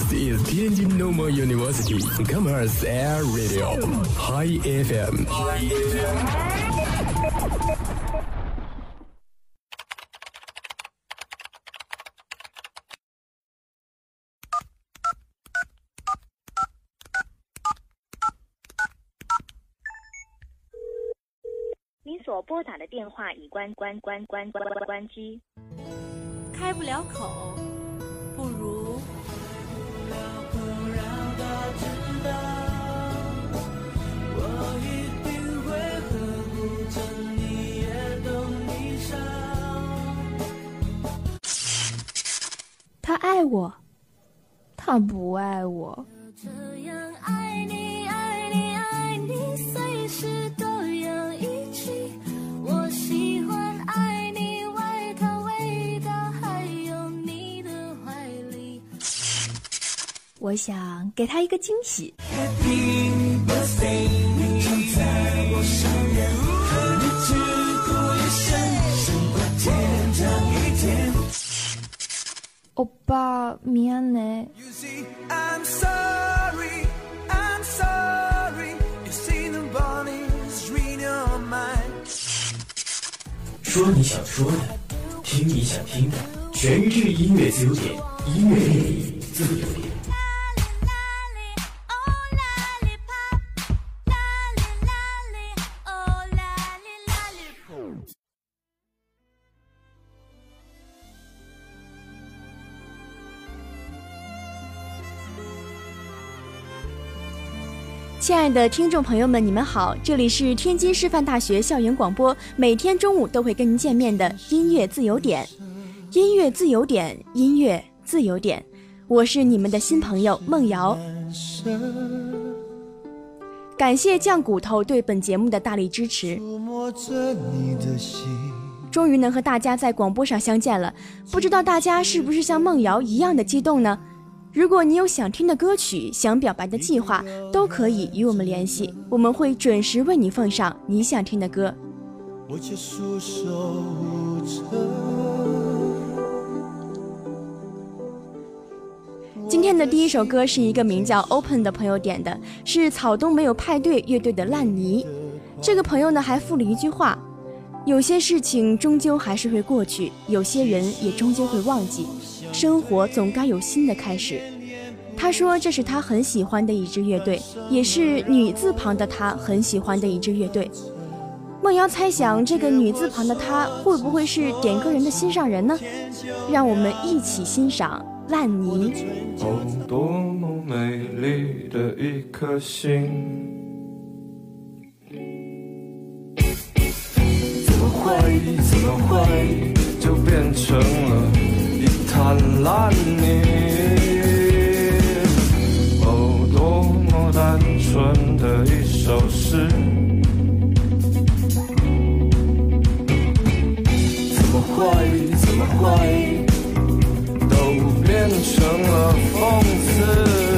This is Tianjin Normal University Commerce Air Radio High FM。您所拨打的电话已关关关关关关机。开不了口，不如他爱我，他不爱我。这样爱你，爱你，爱你，随时都要我想给他一个惊喜。欧巴，미안해。 I'm sorry, I'm sorry. You see the bodies read your mind. 说你想说的，听你想听的，全日制音乐自由点，音乐魅力自由点。 亲爱的听众朋友们，你们好，这里是天津师范大学校园广播，每天中午都会跟您见面的音乐自由点，音乐自由点，音乐自由点，我是你们的新朋友梦瑶。感谢酱骨头对本节目的大力支持。终于能和大家在广播上相见了，不知道大家是不是像梦瑶一样的激动呢？如果你有想听的歌曲、想表白的计划，都可以与我们联系，我们会准时为你奉上你想听的歌。我却束手。今天的第一首歌是一个名叫 Open 的朋友点的，是草东没有派对乐队的《烂泥》。这个朋友呢还附了一句话：有些事情终究还是会过去，有些人也终究会忘记。生活总该有新的开始。他说这是他很喜欢的一支乐队，也是女字旁的他很喜欢的一支乐队。梦瑶猜想，这个女字旁的他会不会是点歌人的心上人呢？让我们一起欣赏《烂泥》。哦，多么美丽的一颗心！怎么会，怎么会就变成了灿烂你哦多么单纯的一首诗。怎么会怎么会都变成了讽刺。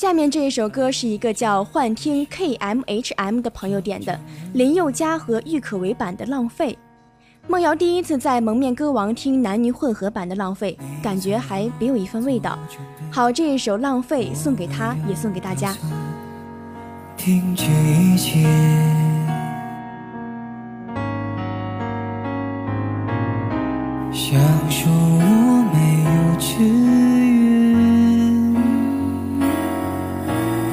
下面这一首歌是一个叫幻听 K M H M 的朋友点的，林宥嘉和郁可唯版的浪费，梦瑶第一次在蒙面歌王听男女混合版的浪费，感觉还别有一番味道。好，这一首浪费送给他，也送给大家。听这一切。想说我没有知。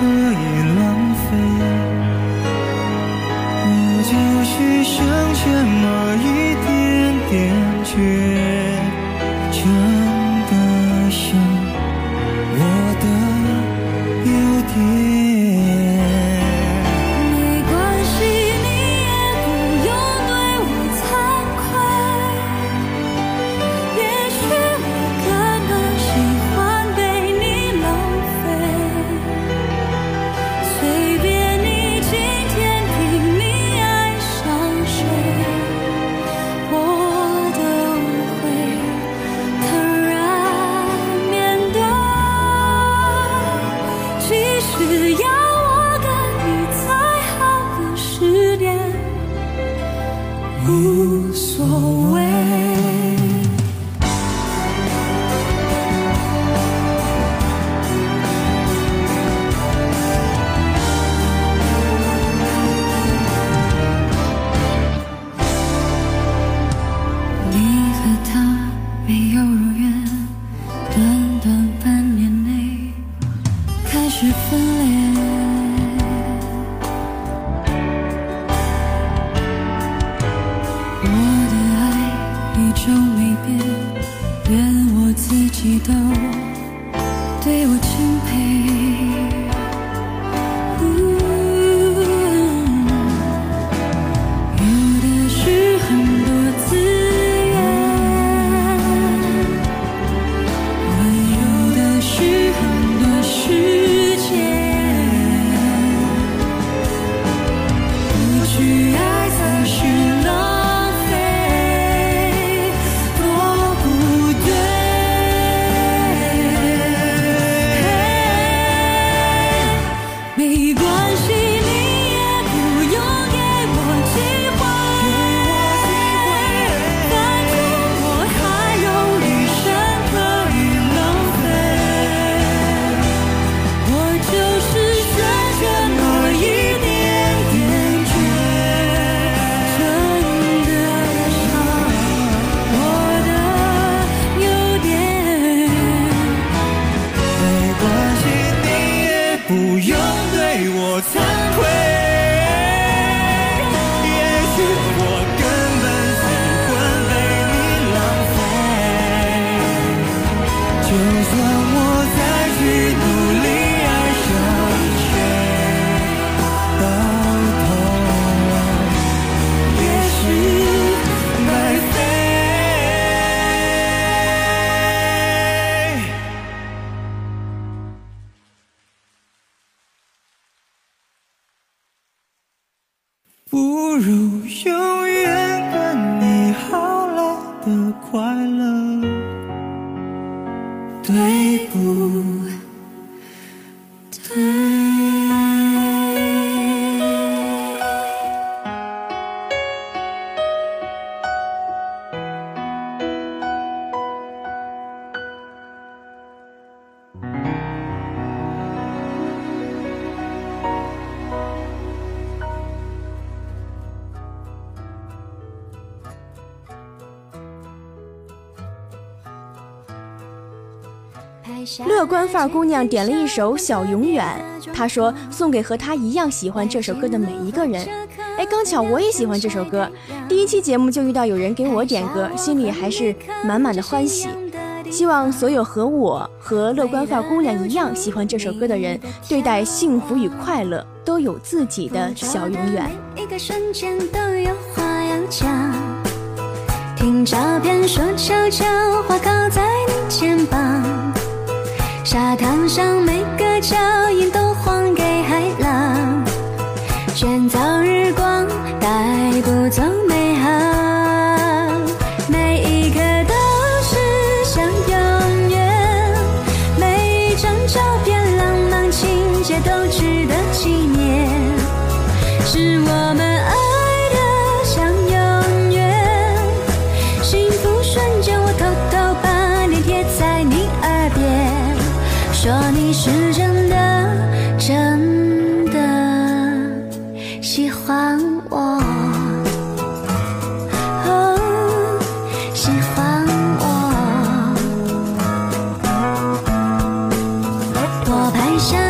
可以浪费，我就是想全。记得对我亲。乐观范儿姑娘点了一首《小永远》，她说送给和她一样喜欢这首歌的每一个人。哎，刚巧我也喜欢这首歌。第一期节目就遇到有人给我点歌，心里还是满满的欢喜。希望所有和我和乐观范儿姑娘一样喜欢这首歌的人，对待幸福与快乐都有自己的小永远。听照片说悄悄话，靠在你肩膀。沙滩上每个脚想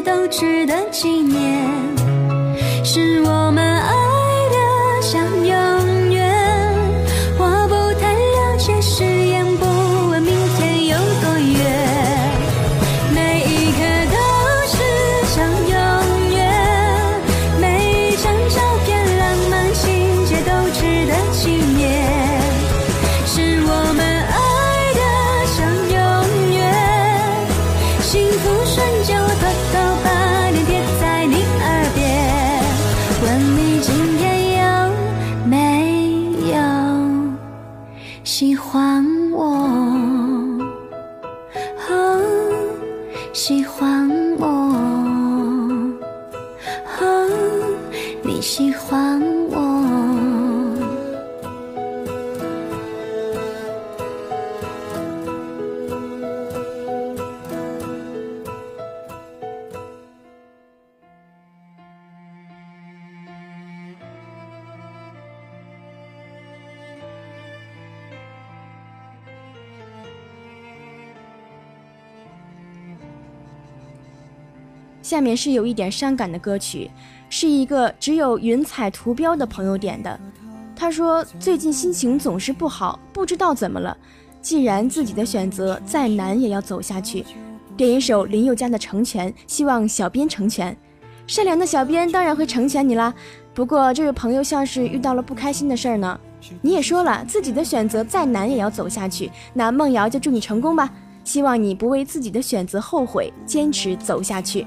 都值得纪念。是我我？哦，喜欢下面是有一点伤感的歌曲，是一个只有云彩图标的朋友点的。他说最近心情总是不好，不知道怎么了。既然自己的选择再难也要走下去，点一首林宥嘉的《成全》，希望小编成全。善良的小编当然会成全你啦。不过这位朋友像是遇到了不开心的事儿呢。你也说了自己的选择再难也要走下去，那梦瑶就祝你成功吧。希望你不为自己的选择后悔，坚持走下去。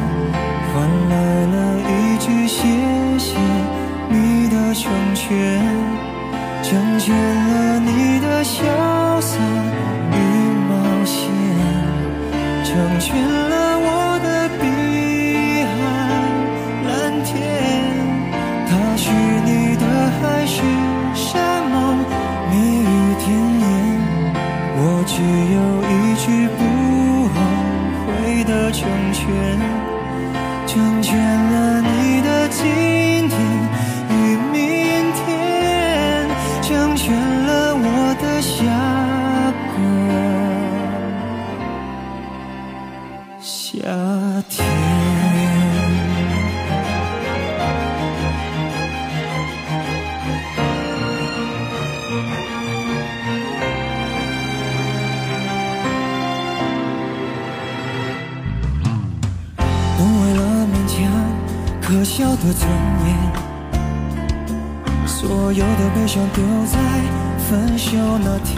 来了一句谢谢你的成全，成全了你的潇洒与冒险，成全全了我的峡谷。 떠나지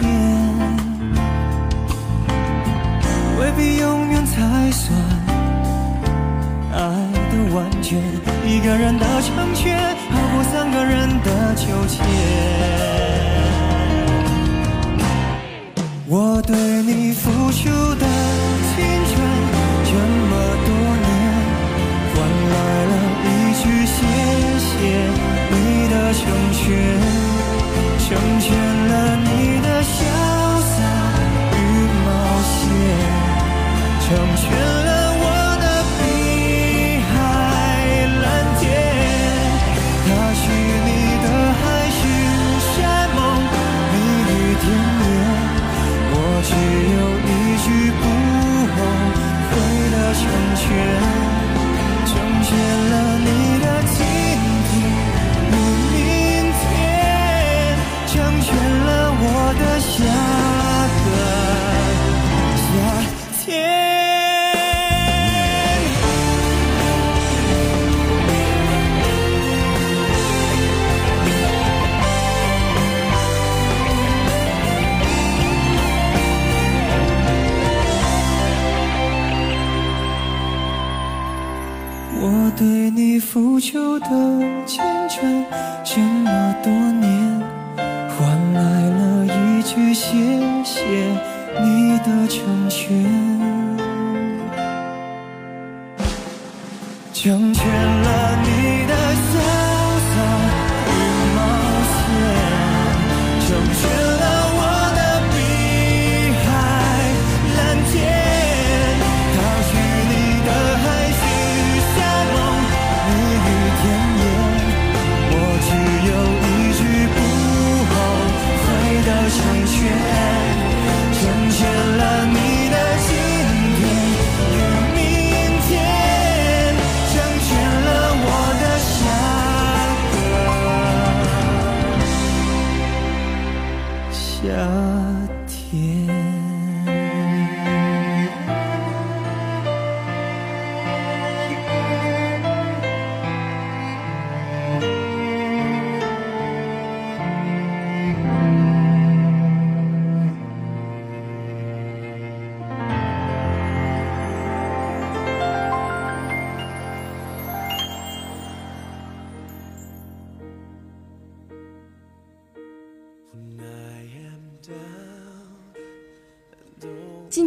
成全了你的潇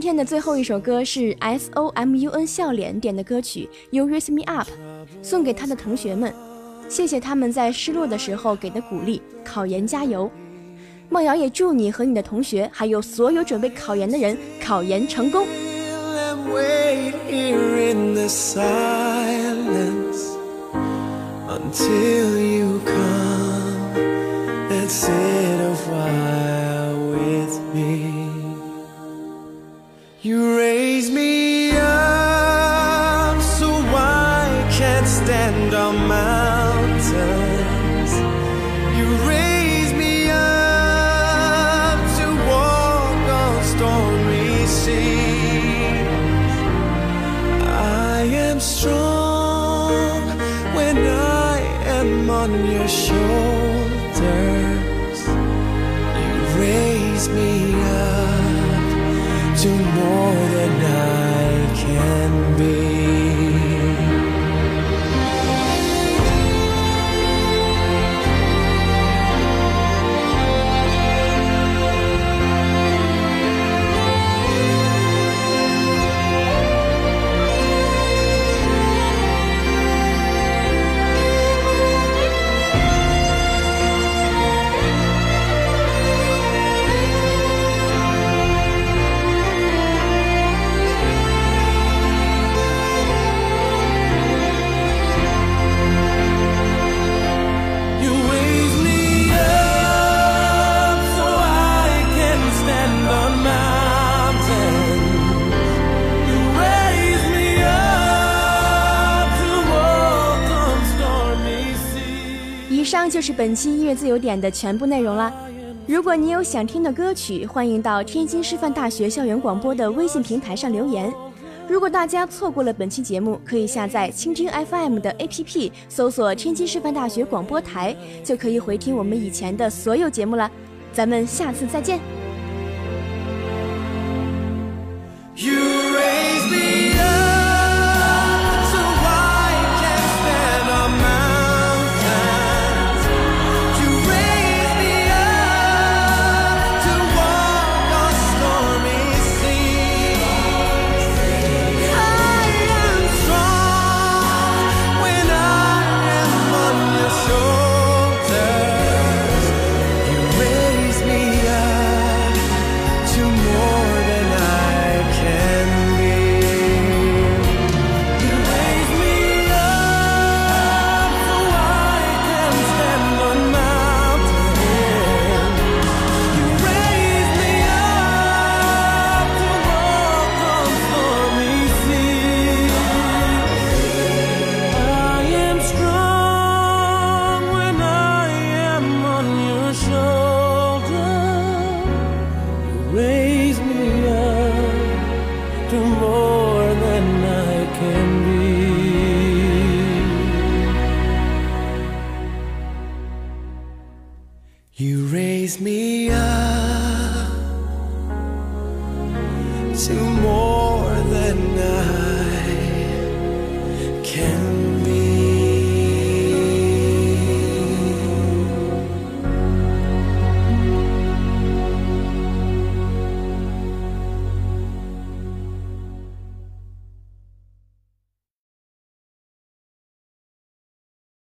天的最后一首歌是 S O M U N 笑脸点的歌曲《You Raise Me Up》，送给他的同学们，谢谢他们在失落的时候给的鼓励。考研加油！梦瑶也祝你和你的同学，还有所有准备考研的人，考研成功。Until you come and sit a while. 寂寞。这是本期音乐自由点的全部内容了。如果你有想听的歌曲欢迎到天津师范大学校园广播的微信平台上留言。如果大家错过了本期节目可以下载蜻蜓 fm 的 app 搜索天津师范大学广播台就可以回听我们以前的所有节目了。咱们下次再见。